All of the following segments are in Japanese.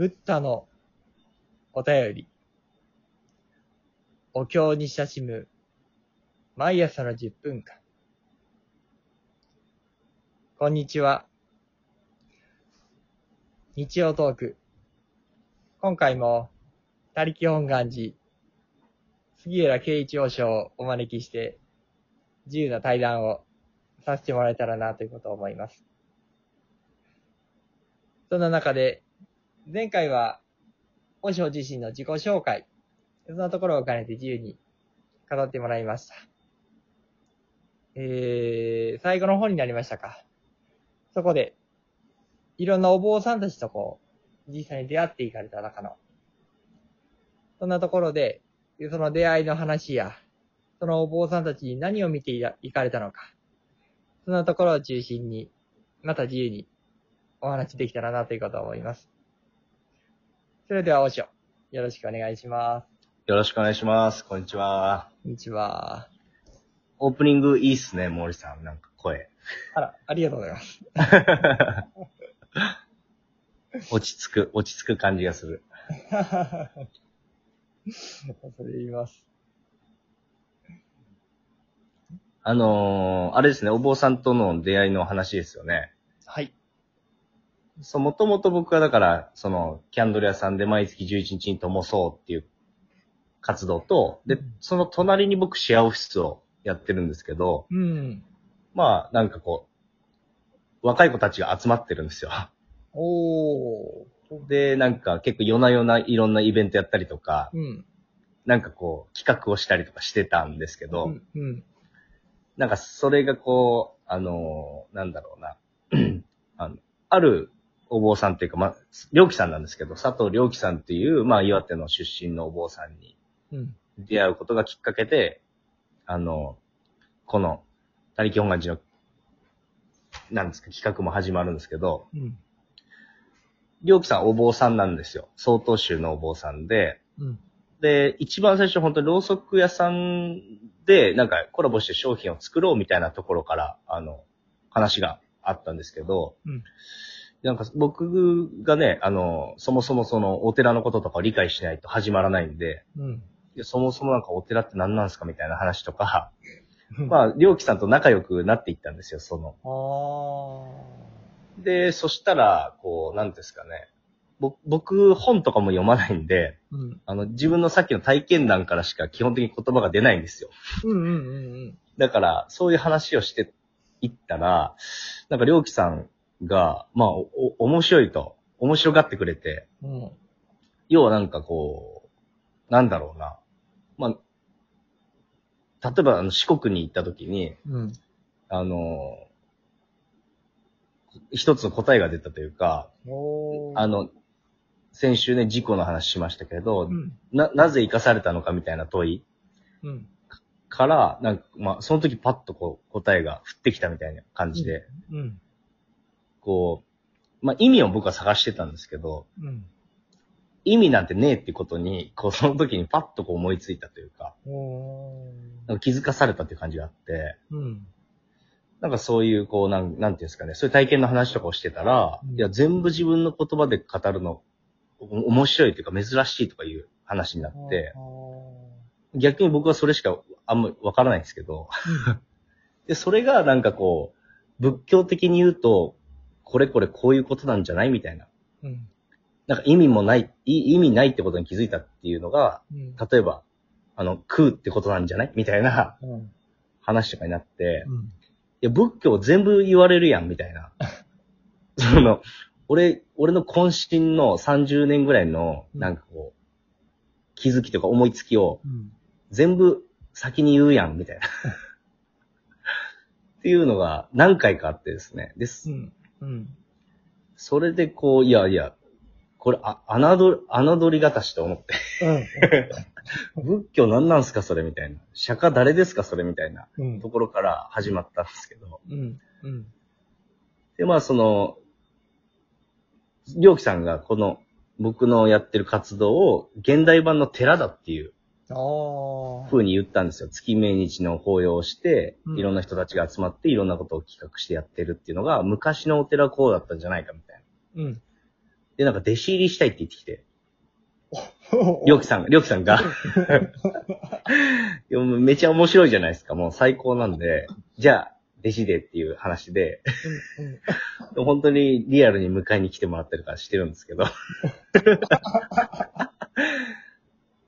ブッダのお便り。お経に親しむ毎朝の10分間。こんにちは。日曜トーク。今回も、他力本願寺、杉浦圭一王将をお招きして、自由な対談をさせてもらえたらなということを思います。そんな中で、前回は、王将自身の自己紹介、そんなところを兼ねて自由に語ってもらいました。えー、最後の方になりましたか。そこで、いろんなお坊さんたちとこう、実際に出会っていかれた中の、そんなところで、その出会いの話や、そのお坊さんたちに何を見ていかれたのか、そんなところを中心に、また自由にお話できたらなということを思います。それでは、おしょ、よろしくお願いします。よろしくお願いします。こんにちは。こんにちは。オープニングいいっすね、森さん。なんか声。あら、ありがとうございます。落ち着く、落ち着く感じがする。それ言います。あのー、あれですね、お坊さんとの出会いの話ですよね。はい。そう、もともと僕はだから、その、キャンドル屋さんで毎月11日に灯そうっていう活動と、でうん、その隣に僕シェアオフィスをやってるんですけど、うん。まあ、なんかこう、若い子たちが集まってるんですよ。おー。で、なんか結構夜な夜ないろんなイベントやったりとか、うん。なんかこう、企画をしたりとかしてたんですけど、うん。うん。なんかそれがこう、あのーなんだろうな、あの、あるお坊さんっていうか、まあ、良樹さんなんですけど、佐藤良樹さんっていう、まあ、岩手の出身のお坊さんにうん。出会うことがきっかけで、あの、この、他力本願寺の、なんですか、企画も始まるんですけど、うん。良樹さんお坊さんなんですよ。曹洞宗のお坊さんで、うん。で、一番最初本当にろうそく屋さんで、なんかコラボして商品を作ろうみたいなところから、あの、話があったんですけど、うんなんか僕がね、あの、そもそもそのお寺のこととかを理解しないと始まらないんで、うん。いやそもそもなんかお寺って何なんですかみたいな話とか、あ、まあ、りょうきさんと仲良くなっていったんですよ、その。あで、そしたら、こう、なんですかね。ぼ僕、本とかも読まないんで、ー。うん。あの、自分のさっきの体験談からしか基本的に言葉が出ないんですよ。うんうんうんだから、そういう話をしていったら、なんか、りょうきさんが、まあ、お、お面白いと、面白がってくれて、うん。うん。要はなんかこう、なんだろうな。まあ、例えば、あの、四国に行った時に、うん。あの、一つの答えが出たというか。あの、先週ね、事故の話しましたけど、うん。な、なぜ生かされたのかみたいな問いうん。から、なんか、まあ、その時パッとこう、答えが降ってきたみたいな感じで、うん。こう、まあ、意味を僕は探してたんですけど、うん。意味なんてねえってことに、こう、その時にパッとこう思いついたというか、おなんか気づかされたっていう感じがあって、ー。うん。なんかそういう、こう、なん、なんていうんですかね、そういう体験の話とかをしてたら、うんいや、全部自分の言葉で語るの、お面白いというか珍しいとかいう話になって、逆に僕はそれしかあんまわからないんですけど、で、それがなんかこう、仏教的に言うと、これこれこういうことなんじゃないみたいな。うん。なんか意味もない、い意味ないってことに気づいたっていうのが、うん。例えば、あの、食うってことなんじゃないみたいなうん。話とかになって、うん。いや、仏教全部言われるやん、みたいな。その、俺、俺の渾身の30年ぐらいの、なんかこう、気づきとか思いつきをうん。全部先に言うやん、みたいな。っていうのが何回かあってですね。です。うん。うん。それでこう、いやいや、これ、あ、侮、侮りがたしと思って。仏教何なんすか、それみたいな。釈迦誰ですか、それみたいなうん。ところから始まったんですけど。うん。うん。で、まあその、りょうきさんがこの僕のやってる活動を現代版の寺だっていうああ。風に言ったんですよ。月命日の法要をして、うんいろんな人たちが集まっていろんなことを企画してやってるっていうのが昔のお寺はこうだったんじゃないかみたいな。うん。で、なんか弟子入りしたいって言ってきて、りょうきさんが、りょうきさんが。めちゃ面白いじゃないですか。もう最高なんで、じゃあ、弟子でっていう話で、本当にリアルに迎えに来てもらったりとかしてるんですけど。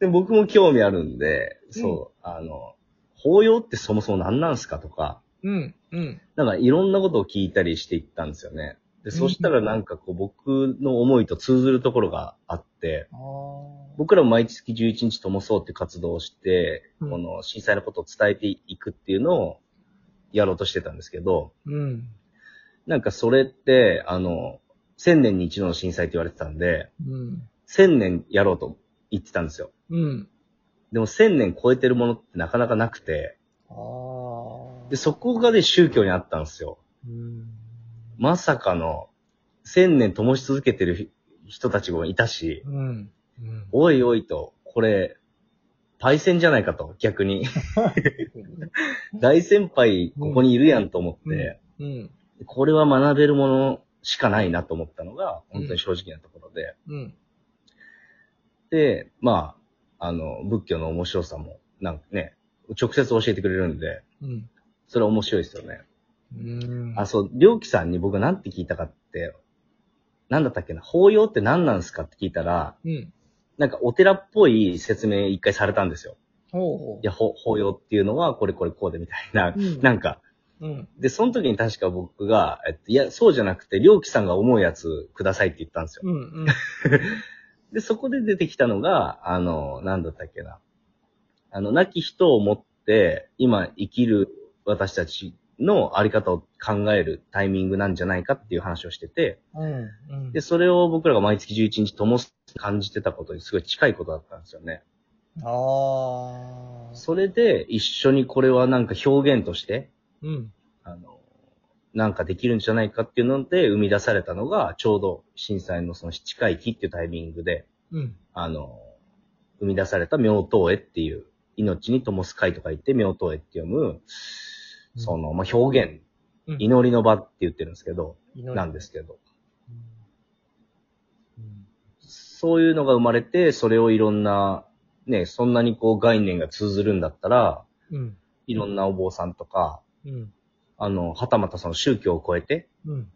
で僕も興味あるんで、そう、あの、法要ってそもそも何なんすかとか、うん。うん。なんかいろんなことを聞いたりしていったんですよね。で、そしたらなんかこう僕の思いと通ずるところがあって、ああ。僕らも毎月11日ともそうって活動をして、うんこの震災のことを伝えていくっていうのをやろうとしてたんですけど、うん。なんかそれって、あの、千年に一度の震災って言われてたんで、うん。千年やろうと言ってたんですよ。うん。でも千年超えてるものってなかなかなくて、ああ。で、そこがね、宗教にあったんですよ。うん。まさかの、千年灯し続けてる人人たちもいたし、うん。うん。おいおいと、これ、パイセンじゃないかと、逆に。大先輩、ここにいるやんと思って、うん。これは学べるものしかないなと思ったのが、本当に正直なところで。うん。で、まあ、あの、仏教の面白さも、なんかね、直接教えてくれるんで、うん。それは面白いですよね。うん。あ、そう、りょうきさんに僕がなんて聞いたかって、なんだったっけな、法要って何なんすかって聞いたら、うん。なんかお寺っぽい説明一回されたんですよ。ほうほいや、ほ法要っていうのはこれこれこうでみたいな、うんなんか、う。うん。で、その時に確か僕が、えっと、いや、そうじゃなくて、りょうきさんが思うやつくださいって言ったんですよ。うん。うん。で、そこで出てきたのが、あの、なんだったっけな。あの、亡き人をもって、今生きる私たちのあり方を考えるタイミングなんじゃないかっていう話をしてて、うん。うん。で、それを僕らが毎月11日とも感じてたことにすごい近いことだったんですよね。ああ。それで一緒にこれはなんか表現として、うん。あの、なんかできるんじゃないかっていうので生み出されたのが、ちょうど震災のその七回忌っていうタイミングで、うん。あの、生み出された妙東絵っていう、命に灯す会とか言って妙東絵って読む、その、まあ、表現、うん、祈りの場って言ってるんですけど、なんですけど、うん。そういうのが生まれて、それをいろんな、ね、そんなにこう概念が通ずるんだったら、うん。いろんなお坊さんとか、うん。あの、はたまたその宗教を超えてうん。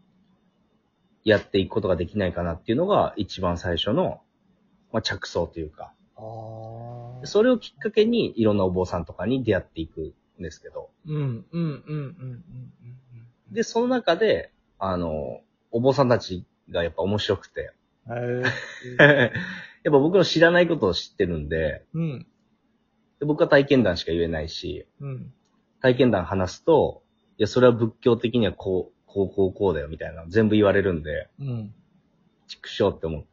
やっていくことができないかなっていうのが一番最初の、まあ、着想というか、ああ。それをきっかけにいろんなお坊さんとかに出会っていくんですけど、うん。うん。うん。うん。うん。で、その中で、あの、お坊さんたちがやっぱ面白くて、うん。へ やっぱ僕の知らないことを知ってるんで、うん。で僕は体験談しか言えないし、うん。体験談話すと、いや、それは仏教的にはこう、こう、こう、こうだよみたいな全部言われるんで、うん。畜生って思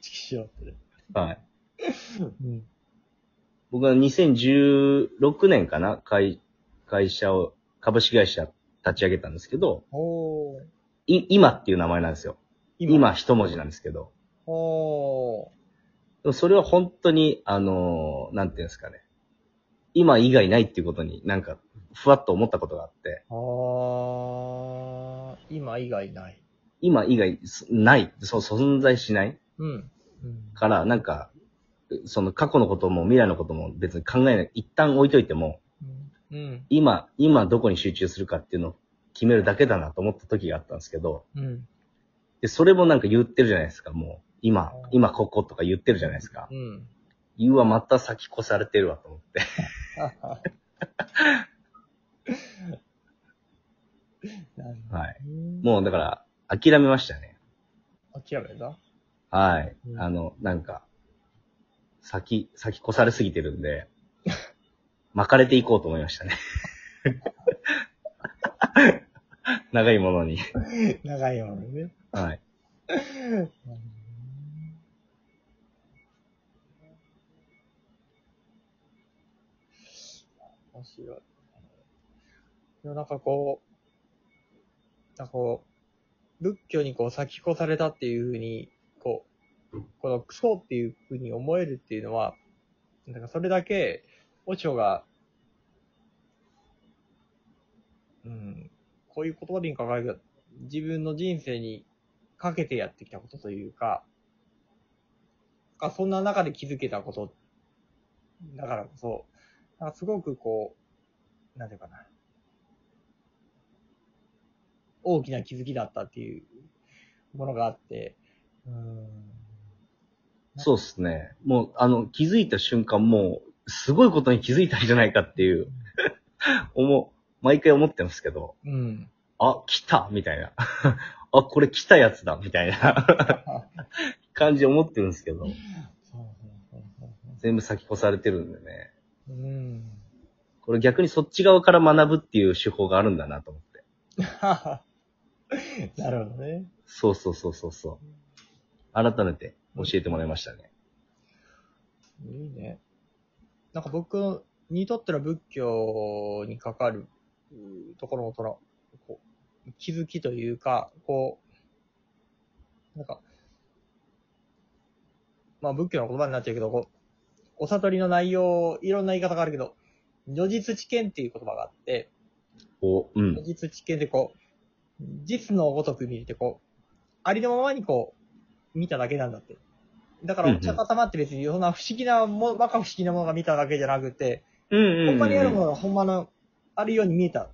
チキショーって。はい。うん。僕は2016年かな会、会社を、株式会社立ち上げたんですけど、おー。い、今っていう名前なんですよ。今一文字なんですけど。おー。でもそれは本当に、あのーなんていうんですかね。今以外ないっていうことになんか、ふわっと思ったことがあって、あー。今以外ない。今以外すない、そう、存在しないうん。うん。から、なんか、その過去のことも未来のことも別に考えない、一旦置いといても、うん。今、今どこに集中するかっていうのを決めるだけだなと思った時があったんですけど、うん。で、それもなんか言ってるじゃないですか、もう。今、今こことか言ってるじゃないですか。うん。言うはまた先越されてるわと思って。はい。もうだから、諦めましたね。諦めた？はい。うんあの、なんか、先、先越されすぎてるんで、巻かれていこうと思いましたね。長いものに。長いものね。はい。面白い。でもなんかこう、なんかこう、仏教にこう先越されたっていうふうに、こう、このクソっていうふうに思えるっていうのは、なんかそれだけ、オチョが、うん、こういう言葉でいいんかわからないけど、自分の人生にかけてやってきたことというか、あそんな中で気づけたこと、だからこそ、すごくこう、なんていうかな。大きな気づきだったっていうものがあって、うーん。そうですね。もう、あの、気づいた瞬間、もう、すごいことに気づいたんじゃないかっていう、思う、毎回思ってますけど、うん。あ、来たみたいな。あ、これ来たやつだみたいな感じで思ってるんですけど、全部先越されてるんでね。うん。これ逆にそっち側から学ぶっていう手法があるんだなと思って。なるほどね。そうそうそうそうそう。改めて教えてもらいましたね。いいね。なんか僕にとっての仏教にかかるうところのその、こう気づきというか、こう、なんか、まあ仏教の言葉になっちゃうけど、こう、お悟りの内容、いろんな言い方があるけど、如実知見っていう言葉があって、お、うん如。実知見でこう、実のごとく見れてこう、ありのままにこう、見ただけなんだって。だから、お釈迦様って別にそんな不思議なも、不思議なものが見ただけじゃなくて、うんうん、うん。ほんまにあるものがほんまの、あるように見えた。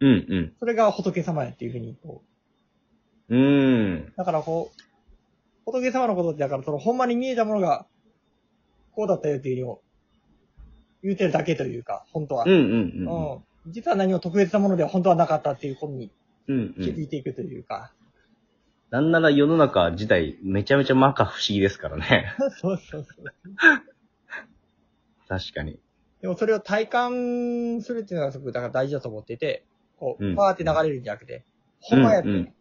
うんうん。それが仏様やっていうふうに、こうーん。う。だからこう、仏様のことってだからそのほんまに見えたものが、こうだったよっていうのを、言うてるだけというか、本当は。うんうんうん。うん。実は何も特別なものでは本当はなかったっていうことにうんうん。気づいていくというか。なんなら世の中自体めちゃめちゃ摩訶不思議ですからね。そうそうそう。確かに。でもそれを体感するっていうのがすごくだから大事だと思っていて、こう、うんパーって流れるんじゃなくて、ほんまやって、うんうん